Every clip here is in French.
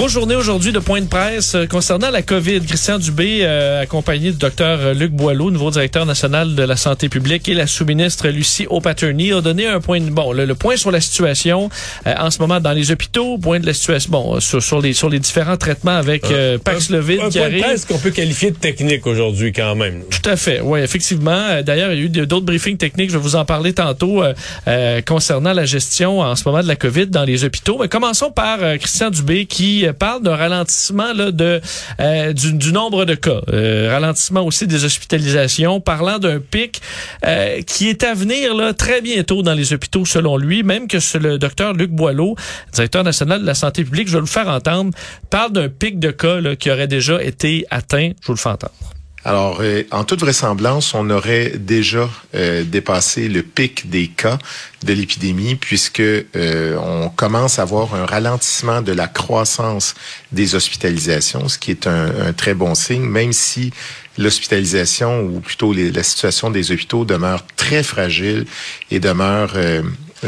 Grosse journée aujourd'hui de point de presse euh, concernant la COVID. Christian Dubé, euh, accompagné du docteur Luc Boileau, nouveau directeur national de la santé publique, et la sous-ministre Lucie O'Patterney, ont donné un point de, bon, le, le point sur la situation euh, en ce moment dans les hôpitaux, point de la situation, bon, euh, sur, sur les sur les différents traitements avec euh, Paxlovid un qui point de arrive. presse qu'on peut qualifier de technique aujourd'hui quand même. Tout à fait, oui, effectivement. Euh, D'ailleurs, il y a eu de- d'autres briefings techniques, je vais vous en parler tantôt, euh, euh, concernant la gestion en ce moment de la COVID dans les hôpitaux. Mais commençons par euh, Christian Dubé qui euh, parle d'un ralentissement là, de, euh, du, nombre de cas, Euh, ralentissement aussi des hospitalisations, parlant d'un pic euh, qui est à venir là, très bientôt dans les hôpitaux selon lui, même que le docteur Luc Boileau, directeur national de la santé publique, je vais le faire entendre, parle d'un pic de cas là, qui aurait déjà été atteint. Je vous le fais entendre. Alors, euh, en toute vraisemblance, on aurait déjà euh, dépassé le pic des cas de l'épidémie puisque euh, on commence à voir un ralentissement de la croissance des hospitalisations, ce qui est un, très bon signe, même si l'hospitalisation ou plutôt la situation des hôpitaux demeure très fragile et demeure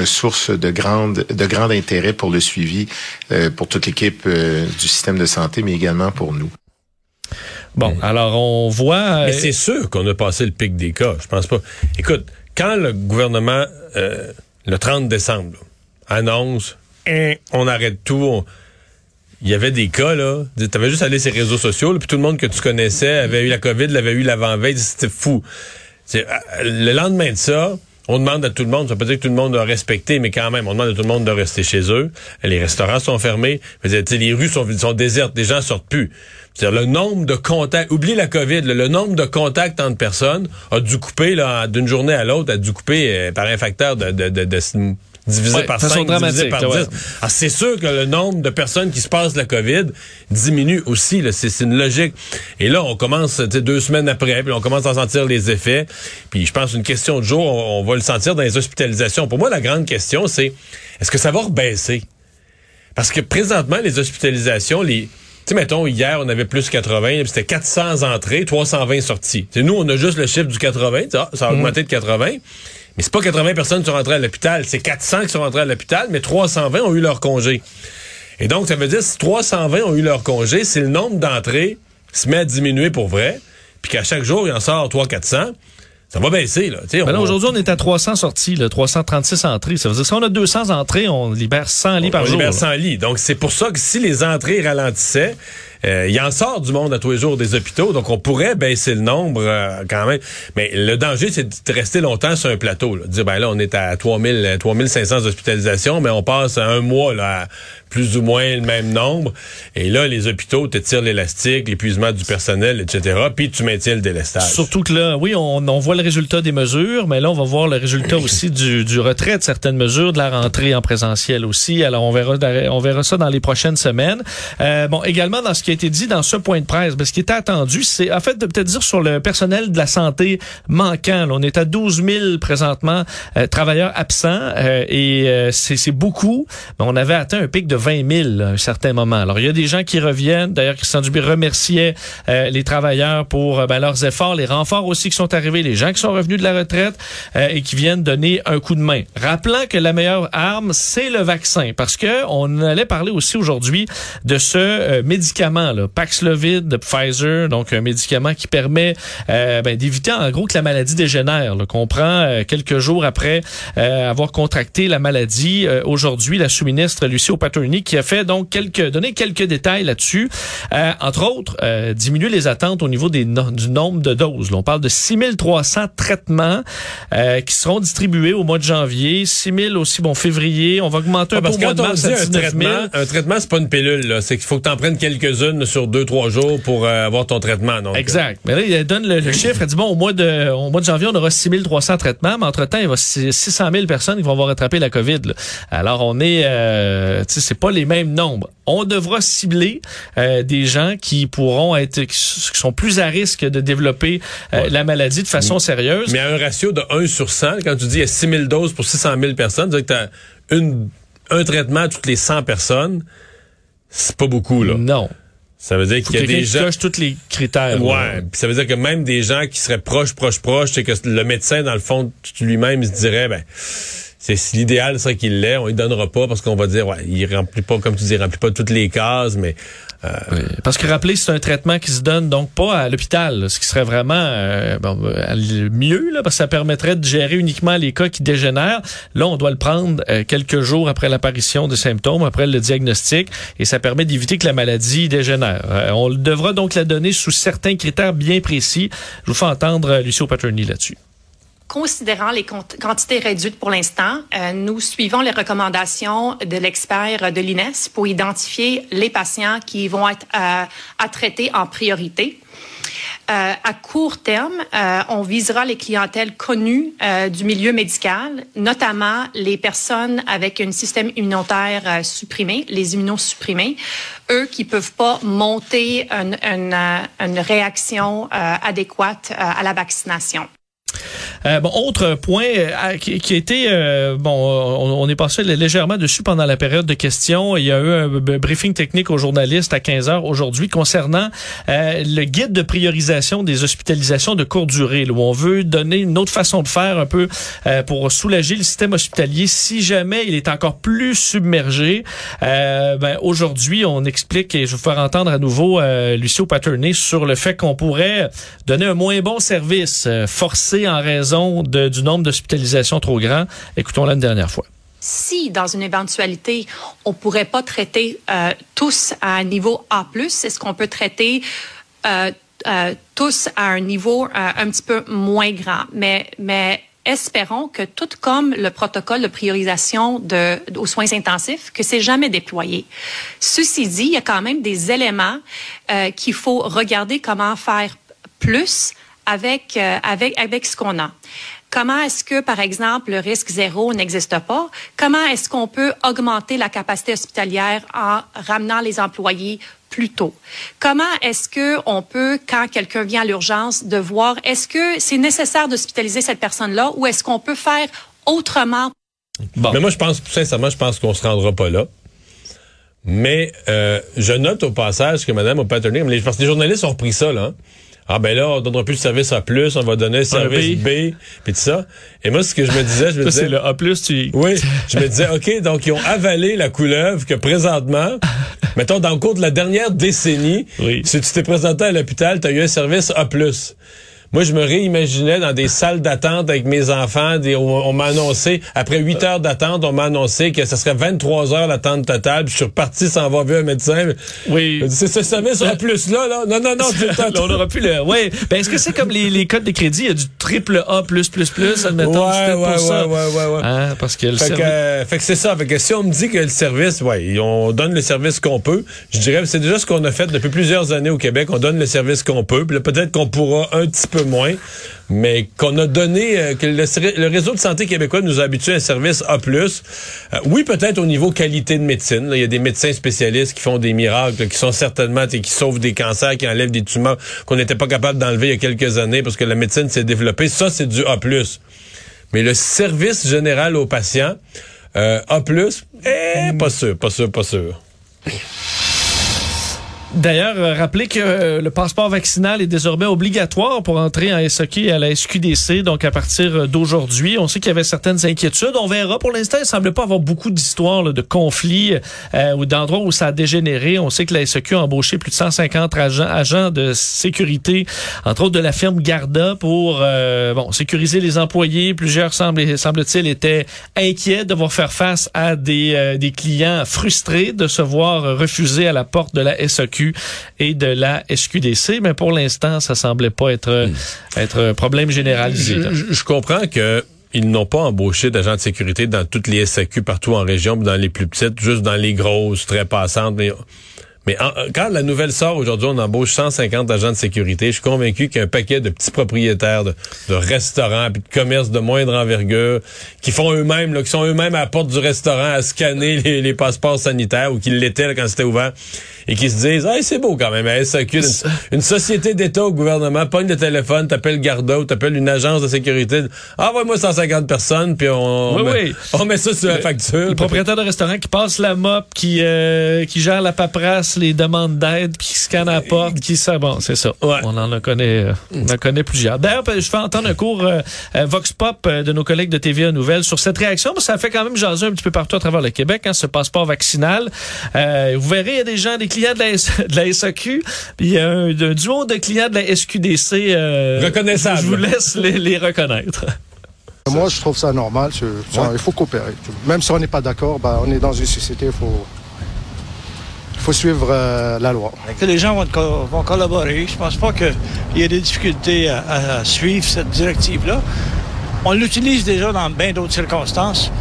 source de grande de grand intérêt pour le suivi pour toute l'équipe du système de santé, mais également pour nous. Bon, alors on voit. Mais euh, c'est sûr qu'on a passé le pic des cas. Je pense pas. Écoute, quand le gouvernement, euh, le 30 décembre, là, annonce, Hein, on arrête tout, on- il y avait des cas, là. Tu avais juste allé sur les réseaux sociaux, là, puis tout le monde que tu connaissais avait eu la COVID, l'avait eu l'avant-veille, c'était fou. Euh, le lendemain de ça, on demande à tout le monde, ça veut pas dire que tout le monde a respecté, mais quand même, on demande à tout le monde de rester chez eux. Les restaurants sont fermés. Dire, les rues sont, sont désertes, les gens sortent plus. C'est-à-dire, le nombre de contacts, oublie la COVID, là, le nombre de contacts entre personnes a dû couper, là, d'une journée à l'autre, a dû couper euh, par un facteur de, de, de, de- divisé Ouais, par façon 5, divisé par là, 10. ouais. Alors, c'est sûr que le nombre de personnes qui se passent la COVID diminue aussi. là. C'est c'est une logique. Et là, on commence tu sais, deux semaines après, puis on commence à sentir les effets. Puis je pense une question de jour, on, on va le sentir dans les hospitalisations. Pour moi, la grande question, c'est est-ce que ça va rebaisser? Parce que présentement, les hospitalisations, les... Tu sais, mettons, hier, on avait plus 80, puis c'était 400 entrées, 320 sorties. Tu sais, nous, on a juste le chiffre du 80, tu sais, ah, ça a augmenté de 80. Mais c'est pas 80 personnes qui sont rentrées à l'hôpital, c'est 400 qui sont rentrées à l'hôpital, mais 320 ont eu leur congé. Et donc, ça veut dire si 320 ont eu leur congé, c'est le nombre d'entrées se met à diminuer pour vrai, puis qu'à chaque jour, il en sort 300-400, ça va baisser. Là. Ben là, on- aujourd'hui, on est à 300 sorties, là, 336 entrées. Ça veut dire que si on a 200 entrées, on libère 100 lits par on jour. libère là. 100 lits. Donc, c'est pour ça que si les entrées ralentissaient, euh, il en sort du monde à tous les jours des hôpitaux, donc on pourrait baisser le nombre euh, quand même. Mais le danger, c'est de rester longtemps sur un plateau. Là. De dire, ben là, on est à 3000, euh, 3500 hospitalisations, mais on passe un mois là, à plus ou moins le même nombre. Et là, les hôpitaux te tirent l'élastique, l'épuisement du personnel, etc. Puis tu maintiens le délestage. Surtout que là, oui, on, on voit le résultat des mesures, mais là, on va voir le résultat aussi du, du retrait de certaines mesures, de la rentrée en présentiel aussi. Alors, on verra, on verra ça dans les prochaines semaines. Euh, bon, également, dans ce qui a été dit dans ce point de presse. Ben, ce qui était attendu, c'est en fait de peut-être dire sur le personnel de la santé manquant. Là, on est à 12 000 présentement euh, travailleurs absents euh, et euh, c'est beaucoup. Mais on avait atteint un pic de 20 000 à un certain moment. Alors il y a des gens qui reviennent. D'ailleurs, Christian Dubé remerciait les travailleurs pour ben, leurs efforts, les renforts aussi qui sont arrivés, les gens qui sont revenus de la retraite et qui viennent donner un coup de main. Rappelant que la meilleure arme, c'est le vaccin, parce que on allait parler aussi aujourd'hui de ce médicament, là, Paxlovid de Pfizer, donc un médicament qui permet ben, d'éviter en gros que la maladie dégénère, qu'on prend quelques jours après euh, avoir contracté la maladie. Euh, aujourd'hui, la sous-ministre Lucie O'Patterney qui a fait donc quelques donné quelques détails là-dessus. Euh, entre autres, diminuer les attentes au niveau des du nombre de doses. Là, on parle de 6300 traitements qui seront distribués au mois de janvier, 6000 aussi bon février. On va augmenter un peu au mois de mars à 19 000. Un traitement, un traitement c'est pas une pilule. C'est qu'il faut que tu en prennes quelques-unes sur deux trois jours pour avoir ton traitement. Donc, exact. Mais là, il donne le, chiffre. Elle dit bon, au mois de au mois de janvier, on aura 6300 traitements, mais entre temps, il va 600 000 personnes qui vont avoir attrapé la COVID. Alors, on est, euh, tu sais, c'est pas les mêmes nombres. On devra cibler euh, des gens qui pourront être, qui sont plus à risque de développer euh, la maladie de façon sérieuse. Mais à un ratio de 1 sur 100, quand tu dis il y a 6 000 doses pour 600 000 personnes, tu que tu as une, un traitement à toutes les 100 personnes, c'est pas beaucoup, là. Non. Ça veut dire qu'il y a des gens qui tous les critères. Ouais, puis ça veut dire que même des gens qui seraient proches, proches, proches, c'est que le médecin dans le fond lui-même se dirait ben c'est l'idéal serait qu'il l'ait, on lui donnera pas parce qu'on va dire ouais, il remplit pas comme tu dis, il remplit pas toutes les cases mais euh, Parce que rappelez, c'est un traitement qui se donne donc pas à l'hôpital, ce qui serait vraiment euh, euh, mieux, là, parce que ça permettrait de gérer uniquement les cas qui dégénèrent. Là, on doit le prendre quelques jours après l'apparition des symptômes, après le diagnostic, et ça permet d'éviter que la maladie dégénère. on devra donc la donner sous certains critères bien précis. Je vous fais entendre Lucio Paterni là-dessus considérant les quantités réduites pour l'instant, euh, nous suivons les recommandations de l'expert de l'INES pour identifier les patients qui vont être euh, à traiter en priorité. Euh, à court terme, on visera les clientèles connues du milieu médical, notamment les personnes avec un système immunitaire supprimé, les immunosupprimés, eux qui peuvent pas monter une, une réaction adéquate à la vaccination. Euh, bon, autre point euh, qui, qui, a été euh, bon, on, est passé légèrement dessus pendant la période de questions. Il y a eu un briefing technique aux journalistes à 15 heures aujourd'hui concernant le guide de priorisation des hospitalisations de courte durée, où on veut donner une autre façon de faire un peu pour soulager le système hospitalier si jamais il est encore plus submergé. ben, aujourd'hui, on explique et je vais vous faire entendre à nouveau Lucio Paterné sur le fait qu'on pourrait donner un moins bon service forcé en raison du nombre d'hospitalisations trop grand. Écoutons-la une dernière fois si dans une éventualité, on pourrait pas traiter euh, tous à un niveau A+, est-ce qu'on peut traiter euh, euh, tous à un niveau un petit peu moins grand? Mais, mais espérons que tout comme le protocole de priorisation de, aux soins intensifs, que c'est jamais déployé. Ceci dit, il y a quand même des éléments qu'il faut regarder comment faire plus avec, euh, avec, avec ce qu'on a. Comment est-ce que, par exemple, le risque zéro n'existe pas? Comment est-ce qu'on peut augmenter la capacité hospitalière en ramenant les employés plus tôt? Comment est-ce que on peut, quand quelqu'un vient à l'urgence, de voir est-ce que c'est nécessaire d'hospitaliser cette personne-là ou est-ce qu'on peut faire autrement? Bon. Mais moi, je pense, sincèrement, je pense qu'on se rendra pas là. Mais euh, je note au passage que Mme O'Patterney, parce que les journalistes ont repris ça, là. Hein. Ah ben là, on donnera plus le service A+, on va donner le service B, puis tout ça. Et moi, ce que je me disais, je me disais... c'est le A+, tu... Oui, je me disais, OK, donc ils ont avalé la couleuvre que présentement, mettons, dans le cours de la dernière décennie, si tu t'es présenté à l'hôpital, tu as eu un service A+. Moi, je me réimaginais dans des salles d'attente avec mes enfants. Des, on, m'a annoncé, après 8 heures d'attente, on m'a annoncé que ce serait 23 heures l'attente totale. Puis je suis reparti sans avoir vu un médecin. Oui. C'est ce service en plus là, là. Non, non, non. on n'aura plus le. Oui. Ben, est-ce que c'est comme les, les codes de crédit? Il y a du triple A plus plus plus, admettons. Ouais, ouais, ouais, ouais, ouais, hein, parce que le fait, que, fait que c'est ça. Fait que si on me dit que le service, ouais, on donne le service qu'on peut, je dirais c'est déjà ce qu'on a fait depuis plusieurs années au Québec. On donne le service qu'on peut. Puis peut-être qu'on pourra un petit peu moins, mais qu'on a donné, euh, que le, le, réseau de santé québécois nous a habitués à un service A+. Euh, oui, peut-être au niveau qualité de médecine. Il y a des médecins spécialistes qui font des miracles, qui sont certainement, qui sauvent des cancers, qui enlèvent des tumeurs qu'on n'était pas capable d'enlever il y a quelques années parce que la médecine s'est développée. Ça, c'est du A+. Mais le service général aux patients, euh, A+, eh, pas sûr, pas sûr, pas sûr. D'ailleurs, euh, rappelez que euh, le passeport vaccinal est désormais obligatoire pour entrer en SOQ et à la SQDC, donc à partir euh, d'aujourd'hui. On sait qu'il y avait certaines inquiétudes. On verra. Pour l'instant, il semble pas avoir beaucoup d'histoires de conflits ou d'endroits où ça a dégénéré. On sait que la SOQ a embauché plus de 150 agents, de sécurité, entre autres de la firme Garda, pour sécuriser les employés. Plusieurs, semble, semble-t-il, étaient inquiets de devoir faire face à des, clients frustrés de se voir refuser à la porte de la Et de la SQDC, mais pour l'instant, ça semblait pas être, hmm. être un problème généralisé. Je, comprends que ils n'ont pas embauché d'agents de sécurité dans toutes les SAQ partout en région, dans les plus petites, juste dans les grosses, très passantes. Mais mais quand la nouvelle sort aujourd'hui, on embauche 150 agents de sécurité. Je suis convaincu qu'il y a un paquet de petits propriétaires de, restaurants puis de commerces de moindre envergure qui font eux-mêmes, qui sont eux-mêmes à la porte du restaurant à scanner les, passeports sanitaires ou qui l'étaient quand c'était ouvert et qui se disent ah c'est beau quand même à SAQ une, société d'État au gouvernement pogne le téléphone t'appelles Garda ou t'appelles une agence de sécurité envoie-moi 150 personnes puis on, met, on met ça sur la facture le propriétaire de restaurant qui passe la mop qui euh, qui gère la paperasse les demandes d'aide qui scanne la porte qui ça bon c'est ça on en a connaît euh, on en connaît plusieurs d'ailleurs je fais entendre un cours euh, Vox Pop de nos collègues de TVA Nouvelles sur cette réaction ça fait quand même jaser un petit peu partout à travers le Québec hein, ce passeport vaccinal vous verrez il y a des gens des clients de la, de la SAQ, puis il y a un, duo de clients de la SQDC. Euh, Reconnaissable. Je vous laisse les, reconnaître. Moi, je trouve ça normal. Il faut coopérer. Même si on n'est pas d'accord, bah, on est dans une société, il faut, faut suivre euh, la loi. les gens vont, collaborer? Je pense pas qu'il y ait des difficultés à suivre cette directive-là. On l'utilise déjà dans bien d'autres circonstances.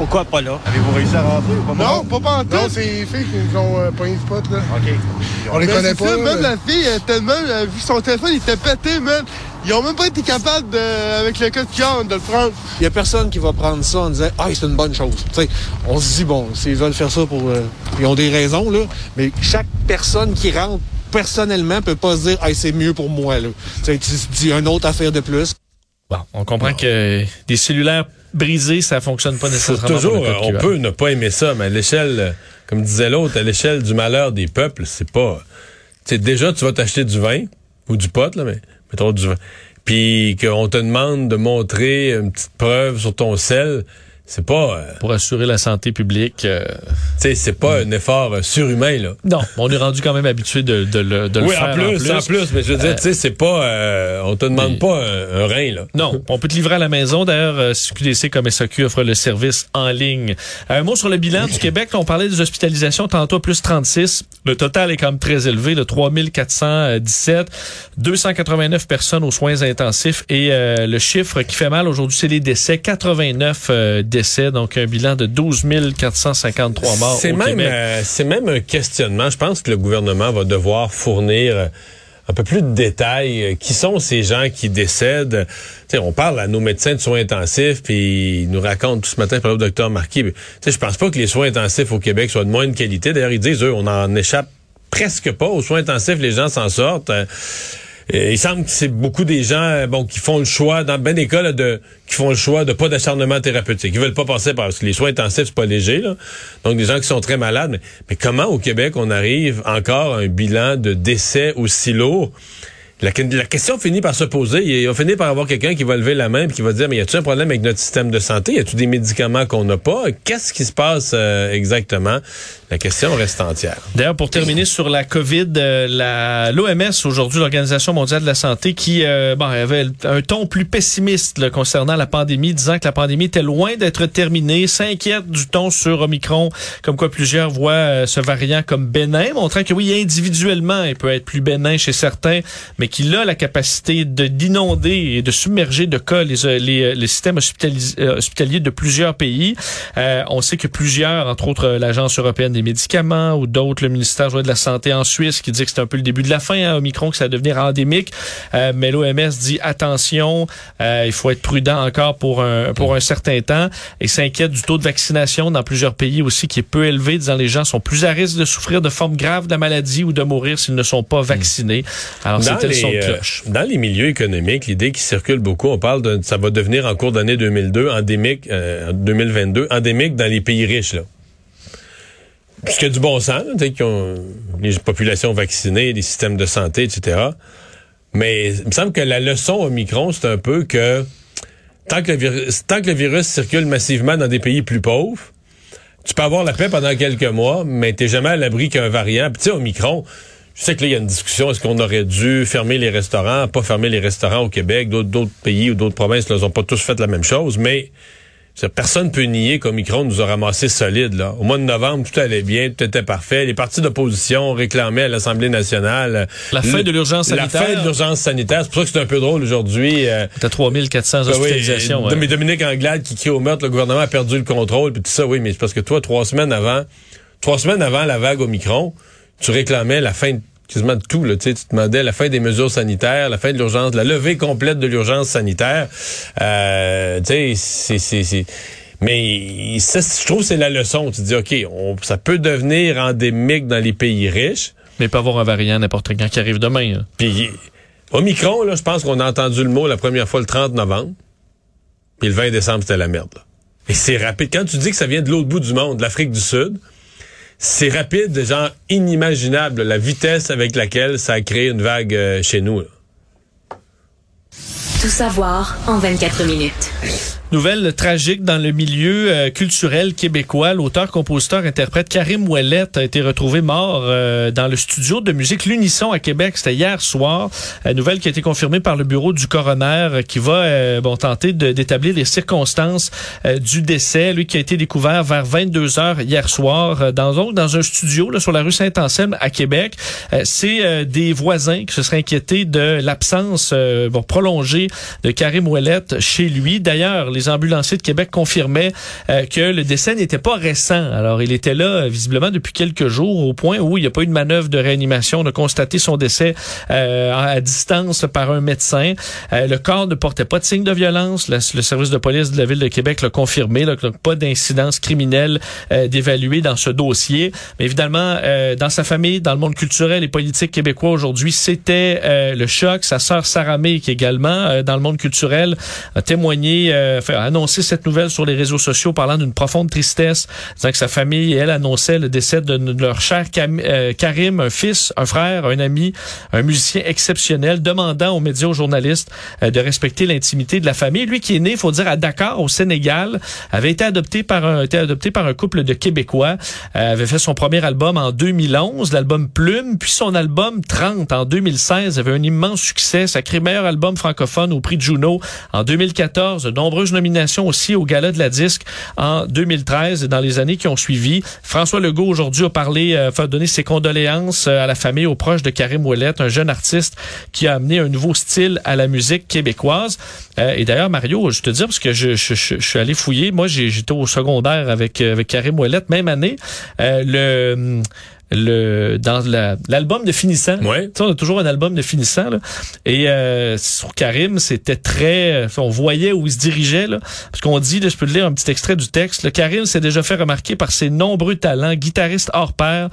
Pourquoi pas là? Avez-vous réussi à rentrer ou pas? Non, pas pas en tout. Non, c'est les filles qui nous ont euh, pogné le spot, là. OK. On les connaît pas. même la fille, elle, tellement, elle a vu son téléphone, il était pété, man. Ils ont même pas été capables, de, avec le code QR, de le prendre. Il y a personne qui va prendre ça en disant Ah, c'est une bonne chose. sais, on se dit, bon, s'ils veulent faire ça pour. Euh, ils ont des raisons, là. Mais chaque personne qui rentre personnellement peut pas se dire Ah, c'est mieux pour moi, là. Tu dis une autre affaire de plus. Bon, on comprend que des cellulaires brisés, ça fonctionne pas nécessairement. toujours, on peut ne pas aimer ça, mais à l'échelle, comme disait l'autre, à l'échelle du malheur des peuples, c'est pas. Tu déjà, tu vas t'acheter du vin ou du pot, là, mais mettons du vin. Puis qu'on te demande de montrer une petite preuve sur ton sel c'est pas euh, pour assurer la santé publique. Euh, tu sais, c'est pas un effort euh, surhumain là. Non, on est rendu quand même habitué de, de, le, de oui, le faire. En plus, en plus, mais je veux dire, tu sais, c'est pas, on te demande pas un, rein là. Non, on peut te livrer à la maison. D'ailleurs, QDC comme SAQ offre le service en ligne. Un mot sur le bilan du Québec. On parlait des hospitalisations tantôt plus 36. Le total est quand même très élevé, de 3417, 289 personnes aux soins intensifs et le chiffre qui fait mal aujourd'hui, c'est les décès, 89 décès donc un bilan de 12 453 morts c'est même, euh, c'est même un questionnement. Je pense que le gouvernement va devoir fournir euh, un peu plus de détails. Euh, qui sont ces gens qui décèdent? on parle à nos médecins de soins intensifs, puis ils nous racontent tout ce matin par le docteur Marquis. Je pense pas que les soins intensifs au Québec soient de moindre qualité. D'ailleurs, ils disent, eux, on en échappe presque pas. Aux soins intensifs, les gens s'en sortent. Il semble que c'est beaucoup des gens bon qui font le choix dans ben des cas de qui font le choix de pas d'acharnement thérapeutique. Ils veulent pas passer par les soins intensifs, c'est pas léger. Donc des gens qui sont très malades. Mais, comment au Québec on arrive encore à un bilan de décès aussi lourd? La, question finit par se poser. Il va finir par avoir quelqu'un qui va lever la main et qui va dire, mais y a-t-il un problème avec notre système de santé? Y a-t-il des médicaments qu'on n'a pas? Qu'est-ce qui se passe euh, exactement? La question reste entière. D'ailleurs, pour terminer sur la COVID, euh, la l'OMS aujourd'hui, l'Organisation mondiale de la santé, qui euh, bon, avait un ton plus pessimiste concernant la pandémie, disant que la pandémie était loin d'être terminée, s'inquiète du ton sur Omicron, comme quoi plusieurs voient euh, ce variant comme bénin, montrant que oui, individuellement, il peut être plus bénin chez certains, mais qu'il a la capacité de d'inonder et de submerger de cas les, euh, les, euh, les systèmes euh, hospitaliers de plusieurs pays. Euh, on sait que plusieurs, entre autres l'Agence européenne des médicaments ou d'autres, le ministère de la Santé en Suisse, qui dit que c'est un peu le début de la fin, hein, Omicron, que ça va devenir endémique. Euh, mais l'OMS dit attention, euh, il faut être prudent encore pour un, pour un certain temps et s'inquiète du taux de vaccination dans plusieurs pays aussi qui est peu élevé, disant les gens sont plus à risque de souffrir de formes graves de la maladie ou de mourir s'ils ne sont pas vaccinés. Alors, c'était de euh, dans les milieux économiques, l'idée qui circule beaucoup, on parle de ça va devenir en cours d'année 2002 endémique, euh, en 2022 endémique dans les pays riches là. Ce qui a du bon sens, là, tu sais, qui ont les populations vaccinées, les systèmes de santé, etc. Mais il me semble que la leçon au Micron, c'est un peu que tant que, le virus, tant que le virus circule massivement dans des pays plus pauvres, tu peux avoir la paix pendant quelques mois, mais t'es jamais à l'abri qu'un variant. Puis tu sais, au Micron, je sais que là, il y a une discussion. Est-ce qu'on aurait dû fermer les restaurants, pas fermer les restaurants au Québec? D'autres, pays ou d'autres provinces n'ont pas tous fait la même chose, mais personne peut nier qu'Omicron nous a ramassé solide. Là. Au mois de novembre, tout allait bien, tout était parfait. Les partis d'opposition réclamaient à l'Assemblée nationale La fin de l'urgence La sanitaire. fin de l'urgence sanitaire. C'est pour ça que c'est un peu drôle aujourd'hui. euh, T'as 3400 ben oui, hospitalisations. euh, ouais. mais Dominique Anglade qui crie au meurtre, le gouvernement a perdu le contrôle, puis tout ça, oui, mais c'est parce que toi, trois semaines avant, trois semaines avant la vague Omicron, tu réclamais la fin de quasiment de tout, là, tu tu demandais la fin des mesures sanitaires, la fin de l'urgence, la levée complète de l'urgence sanitaire. Euh, tu sais, c'est, c'est, c'est- mais ça, je trouve que c'est la leçon. Tu dis, OK, on- ça peut devenir endémique dans les pays riches. Mais pas avoir un variant n'importe quand qui arrive demain. là. Puis Omicron, là, je pense qu'on a entendu le mot la première fois le 30 novembre. Puis le 20 décembre, c'était la merde. là. Et c'est rapide. Quand tu dis que ça vient de l'autre bout du monde, de l'Afrique du Sud, c'est rapide, genre inimaginable, la vitesse avec laquelle ça a créé une vague euh, chez nous. Tout savoir en 24 minutes. Nouvelle tragique dans le milieu euh, culturel québécois. L'auteur, compositeur, interprète Karim Ouellette a été retrouvé mort euh, dans le studio de musique L'Unisson à Québec. C'était hier soir. Euh, nouvelle qui a été confirmée par le bureau du coroner euh, qui va bon tenter d'établir les circonstances du décès. Lui qui a été découvert vers 22 heures hier soir dans dans un studio là, sur la rue Saint-Anselme à Québec. C'est des voisins qui se seraient inquiétés de l'absence bon, prolongée de Karim Ouellette chez lui. D'ailleurs, les ambulanciers de Québec confirmaient euh, que le décès n'était pas récent. Alors, il était là euh, visiblement depuis quelques jours au point où il n'y a pas eu de manœuvre de réanimation. On a constaté son décès euh, à distance par un médecin. Euh, le corps ne portait pas de signe de violence. Le, le service de police de la ville de Québec l'a confirmé. là, donc, pas d'incidence criminelle euh, d'évaluer dans ce dossier. Mais évidemment, euh, dans sa famille, dans le monde culturel et politique québécois aujourd'hui, c'était le choc. Sa sœur Sarah May, qui également dans le monde culturel a témoigné, enfin, a annoncé cette nouvelle sur les réseaux sociaux, parlant d'une profonde tristesse, disant que sa famille elle annonçaient le décès de, leur cher Cam- euh, Karim, un fils, un frère, un ami, un musicien exceptionnel, demandant aux médias, aux journalistes euh, de respecter l'intimité de la famille. Lui qui est né, faut dire, à Dakar, au Sénégal, avait été adopté par un, été adopté par un couple de Québécois, euh, avait fait son premier album en 2011, l'album Plume, puis son album 30 en 2016 avait un immense succès, sacré meilleur album francophone au prix de Juno en 2014, de nombreuses aussi au Gala de la disque en 2013 et dans les années qui ont suivi. François Legault aujourd'hui a parlé, euh, a donné ses condoléances euh, à la famille, aux proches de Karim Ouellette, un jeune artiste qui a amené un nouveau style à la musique québécoise. Euh, et d'ailleurs, Mario, je te dis parce que je, suis allé fouiller. Moi, j'étais au secondaire avec avec Karim Ouellette, même année. Le le dans la- l'album de finissant. Ouais. Tu sais, on a toujours un album de finissant là. Et euh, sur Karim, c'était très euh, on voyait où il se dirigeait là parce qu'on dit là, je peux te lire un petit extrait du texte. Le Karim s'est déjà fait remarquer par ses nombreux talents, guitariste hors pair.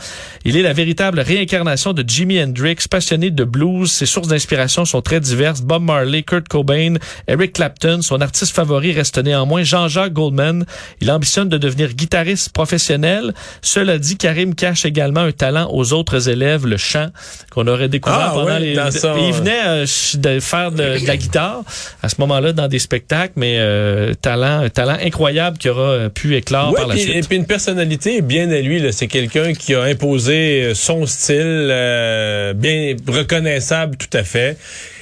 Il est la véritable réincarnation de Jimi Hendrix, passionné de blues. Ses sources d'inspiration sont très diverses. Bob Marley, Kurt Cobain, Eric Clapton, son artiste favori reste néanmoins Jean-Jacques Goldman. Il ambitionne de devenir guitariste professionnel. Cela dit, Karim cache également un talent aux autres élèves, le chant, qu'on aurait découvert Ah, pendant les... dans son- Il venait euh, de faire de, de la guitare à ce moment-là dans des spectacles, mais euh, talent, un talent incroyable qui aura euh, pu éclore par la puis- suite. Et puis une personnalité bien à lui. C'est quelqu'un qui a imposé son style, euh, bien reconnaissable tout à fait.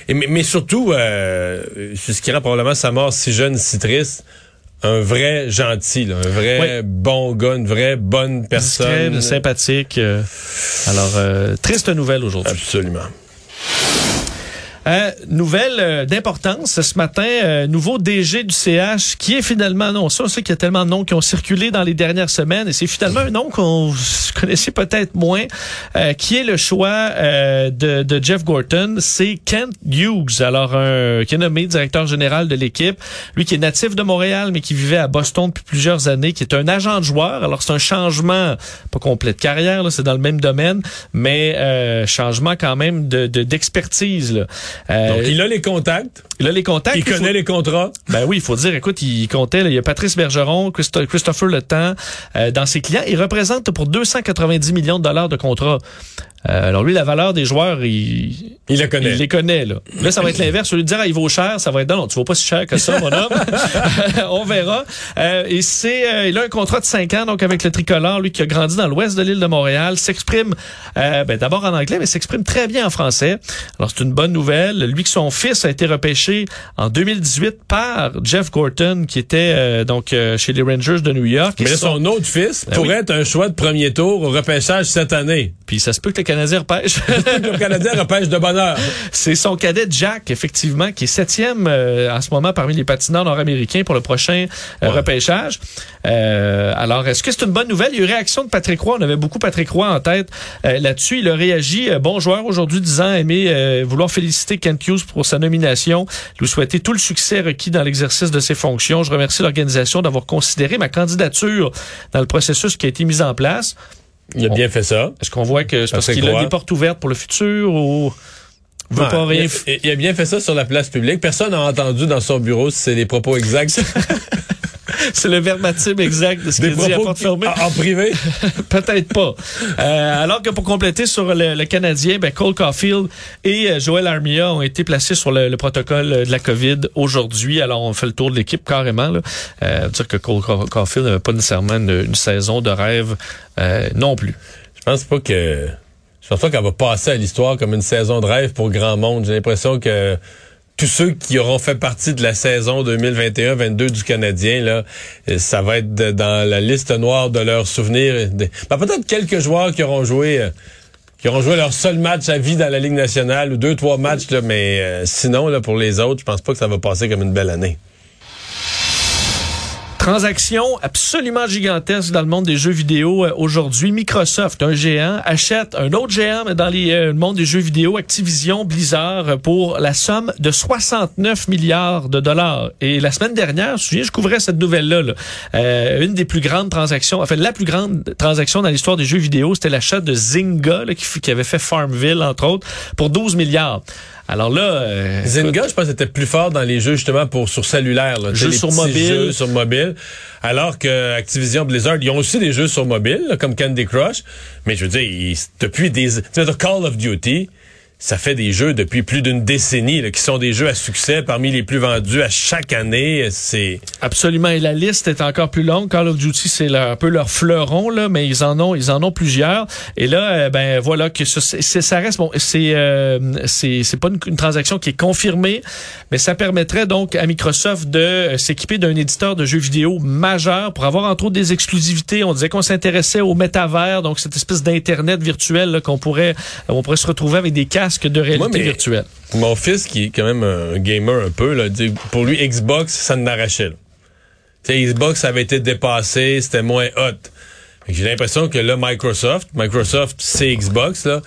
Et, mais, mais surtout, euh, c'est ce qui rend probablement sa mort si jeune, si triste, un vrai gentil, là, un vrai bon gars, une vraie bonne personne. Discret, sympathique. euh, alors, euh, triste nouvelle aujourd'hui. Absolument. Euh, nouvelle euh, d'importance ce matin, euh, nouveau DG du CH qui est finalement non ça, sait qu'il y a tellement de noms qui ont circulé dans les dernières semaines et c'est finalement un nom qu'on connaissait peut-être moins, euh, qui est le choix euh, de, de Jeff Gorton, c'est Kent Hughes, alors qui est nommé directeur général de l'équipe, lui qui est natif de Montréal mais qui vivait à Boston depuis plusieurs années, qui est un agent de joueur. Alors c'est un changement pas complet de carrière, c'est dans le même domaine, mais euh, changement quand même de de- d'expertise. là. Euh, Donc, il a les contacts. Il a les contacts. Il connaît faut- les contrats. ben oui, il faut dire, écoute, il comptait, là, il y a Patrice Bergeron, Christo- Christopher Le Temps euh, dans ses clients. Il représente pour 290 millions de dollars de contrats. Euh, alors lui, la valeur des joueurs, il, Il le connaît. il les connaît. Là, là ça va être l'inverse. Au lieu de dire, ah, il vaut cher, ça va être, non, non, tu vaux pas si cher que ça, mon homme. On verra. Euh, et c'est, euh, il a un contrat de 5 ans, donc avec le tricolore, lui qui a grandi dans l'ouest de l'île de Montréal, s'exprime euh, ben, d'abord en anglais, mais s'exprime très bien en français. Alors c'est une bonne nouvelle. Lui que son fils a été repêché en 2018 par Jeff Gorton, qui était euh, donc euh, chez les Rangers de New York. Mais son autre fils Ben pourrait oui. être un choix de premier tour au repêchage cette année. Puis ça se peut que le Canadien repêche. le Canadien repêche de bonheur. C'est son cadet Jack, effectivement, qui est septième euh, en ce moment parmi les patineurs nord-américains pour le prochain euh, repêchage. Euh, alors, est-ce que c'est une bonne nouvelle? Il y a eu réaction de Patrick Roy. On avait beaucoup Patrick Roy en tête là-dessus. Il a réagi, bon joueur aujourd'hui, disant aimer euh, vouloir féliciter Kent Hughes pour sa nomination, lui souhaiter tout le succès requis dans l'exercice de ses fonctions. Je remercie l'organisation d'avoir considéré ma candidature dans le processus qui a été mis en place. Il a bien fait ça. Est-ce qu'on voit que c'est parce qu'il a des portes ouvertes pour le futur ou veut pas rien il, a- il a bien fait ça sur la place publique. Personne n'a entendu dans son bureau si c'est les propos exacts. C'est le verbatim exact de ce qu'il dit à porte fermée. en, en privé? Peut-être pas. Euh, alors que pour compléter sur le, le Canadien, ben Cole Caulfield et euh, Joel Armia ont été placés sur le, le protocole de la COVID aujourd'hui. Alors on fait le tour de l'équipe carrément. Là. Euh, dire que Cole Ca- Caulfield n'avait pas nécessairement une, une saison de rêve euh, non plus. Je pense pas que. Je pense pas qu'elle va passer à l'histoire comme une saison de rêve pour grand monde. J'ai l'impression que tous ceux qui auront fait partie de la saison 2021-22 du Canadien, là, euh, ça va être dans la liste noire de leurs souvenirs. Ben, peut-être quelques joueurs qui auront joué. euh, qui auront joué leur seul match à vie dans la Ligue nationale ou deux, trois matchs, là, mais euh, sinon, là, pour les autres, je pense pas que ça va passer comme une belle année. Transaction absolument gigantesque dans le monde des jeux vidéo euh, aujourd'hui. Microsoft, un géant, achète un autre géant dans euh, le monde des jeux vidéo, Activision Blizzard, pour la somme de 69 milliards de dollars. Et la semaine dernière, je je couvrais cette nouvelle-là. là. Euh, une des plus grandes transactions, enfin la plus grande transaction dans l'histoire des jeux vidéo, c'était l'achat de Zynga, qui avait fait Farmville, entre autres, pour 12 milliards. Alors là... euh, Zynga, je pense, était plus fort dans les jeux justement pour sur cellulaire, là, Jeux sur mobile. jeux sur mobile. Alors que Activision Blizzard, ils ont aussi des jeux sur mobile, là, comme Candy Crush. Mais je veux dire, ils- depuis des, tu sais, Call of Duty, ça fait des jeux depuis plus d'une décennie, là, qui sont des jeux à succès parmi les plus vendus à chaque année. C'est Absolument. Et la liste est encore plus longue. Call of Duty, c'est un peu leur fleuron, là, mais ils en ont, ils en ont plusieurs. Et là, euh, ben voilà que ça, reste bon. C'est, euh, c'est, pas une, transaction qui est confirmée, mais ça permettrait donc à Microsoft de euh, s'équiper d'un éditeur de jeux vidéo majeur pour avoir entre autres des exclusivités. On disait qu'on s'intéressait au métavers, donc cette espèce d'internet virtuel qu'on pourrait, on pourrait se retrouver avec des casques de réalité Moi, mais- virtuelle. Mon fils, qui est quand même un gamer un peu, là, dit, pour lui, Xbox, ça n'arrachait. Xbox avait été dépassé, c'était moins hot. J'ai l'impression que là, Microsoft, Microsoft, c'est Xbox, là,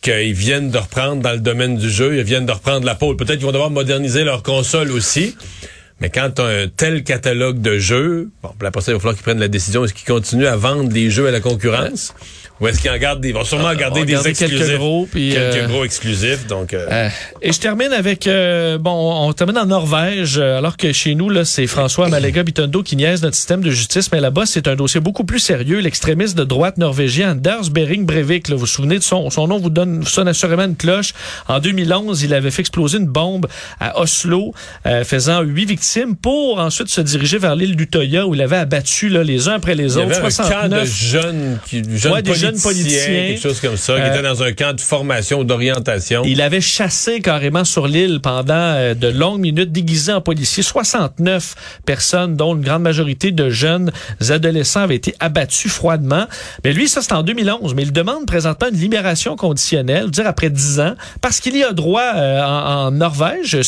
qu'ils viennent de reprendre dans le domaine du jeu, ils viennent de reprendre la pôle. Peut-être qu'ils vont devoir moderniser leur console aussi. Mais quand tu as un tel catalogue de jeux, bon, après ça, il va falloir qu'ils prennent la décision. Est-ce qu'ils continuent à vendre des jeux à la concurrence? Ou est-ce qu'ils en gardent des, ils vont sûrement en garder des exclusifs. quelques gros, puis, quelques euh, gros exclusifs. Donc, euh, Euh, et je termine avec bon, on termine en Norvège, alors que chez nous là, c'est François Malega Bitondo qui niaise notre système de justice, mais là-bas c'est un dossier beaucoup plus sérieux. L'extrémiste de droite norvégien Anders Behring Breivik, là, vous vous souvenez de son son nom vous donne vous sonne assurément une cloche. En 2011, il avait fait exploser une bombe à Oslo, faisant huit victimes pour ensuite se diriger vers l'île d'Utoya où il avait abattu là, les uns après les Il y autres. avait un 69. camp de jeunes, qui, jeunes, Ouais, des politiciens, jeunes politiciens. quelque chose comme ça, qui Euh, étaient dans un camp de formation ou d'orientation. Il avait chassé carrément sur l'île pendant euh, de longues minutes, déguisé en policier. 69 personnes, dont une grande majorité de jeunes adolescents, avaient été abattus froidement. Mais lui, ça, c'est en 2011. Mais il demande présentement une libération conditionnelle, dire après 10 ans, parce qu'il y a droit euh, en, en Norvège.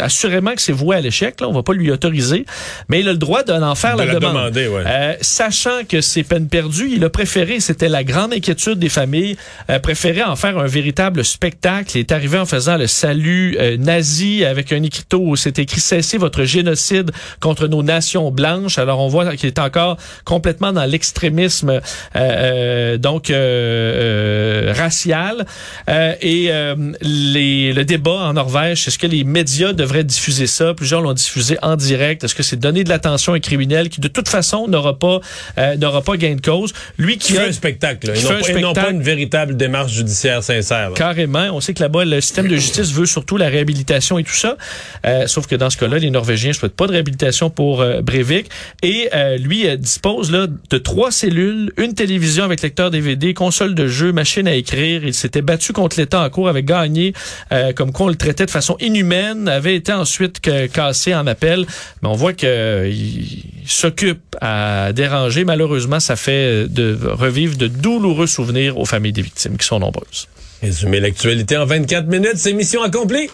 Assurément que c'est voué à l'échec. Là, on va pas lui autoriser. Mais il a le droit d'en faire De la, la demande. demander, ouais. Euh, sachant que c'est peine perdue, il a préféré, c'était la grande inquiétude des familles, euh, préféré en faire un véritable spectacle. Il est arrivé en faisant le salut euh, nazi avec un écriteau où c'est écrit cessez votre génocide contre nos nations blanches. Alors on voit qu'il est encore complètement dans l'extrémisme euh, euh, donc euh, euh, racial. Euh, et euh, les, le débat en Norvège, est-ce que les médias devraient diffuser ça? Plusieurs l'ont diffusé en direct. Est-ce que c'est donner de l'attention à un criminel qui de toute façon n'aura pas euh, n'aura pas gain de cause? Lui qui Qui a fait un spectacle, là, qui et non, fait un pas- spectacle. une véritable démarche judiciaire sincère. là. Carrément. On sait que là-bas, le système de justice veut surtout la réhabilitation et tout ça. Euh, sauf que dans ce cas-là, les Norvégiens ne souhaitent pas de réhabilitation pour euh, Breivik. Et euh, lui euh, dispose là de trois cellules, une télévision avec lecteur DVD, console de jeu, machine à écrire. Il s'était battu contre l'État en cours, avait gagné, comme quoi on le traitait de façon inhumaine, avait été ensuite cassé en appel. Mais on voit que euh, il s'occupe à déranger. Malheureusement, ça fait de revivre de douloureux souvenirs aux familles des victimes qui sont nombreuses. Résumer l'actualité en 24 minutes, c'est mission accomplie.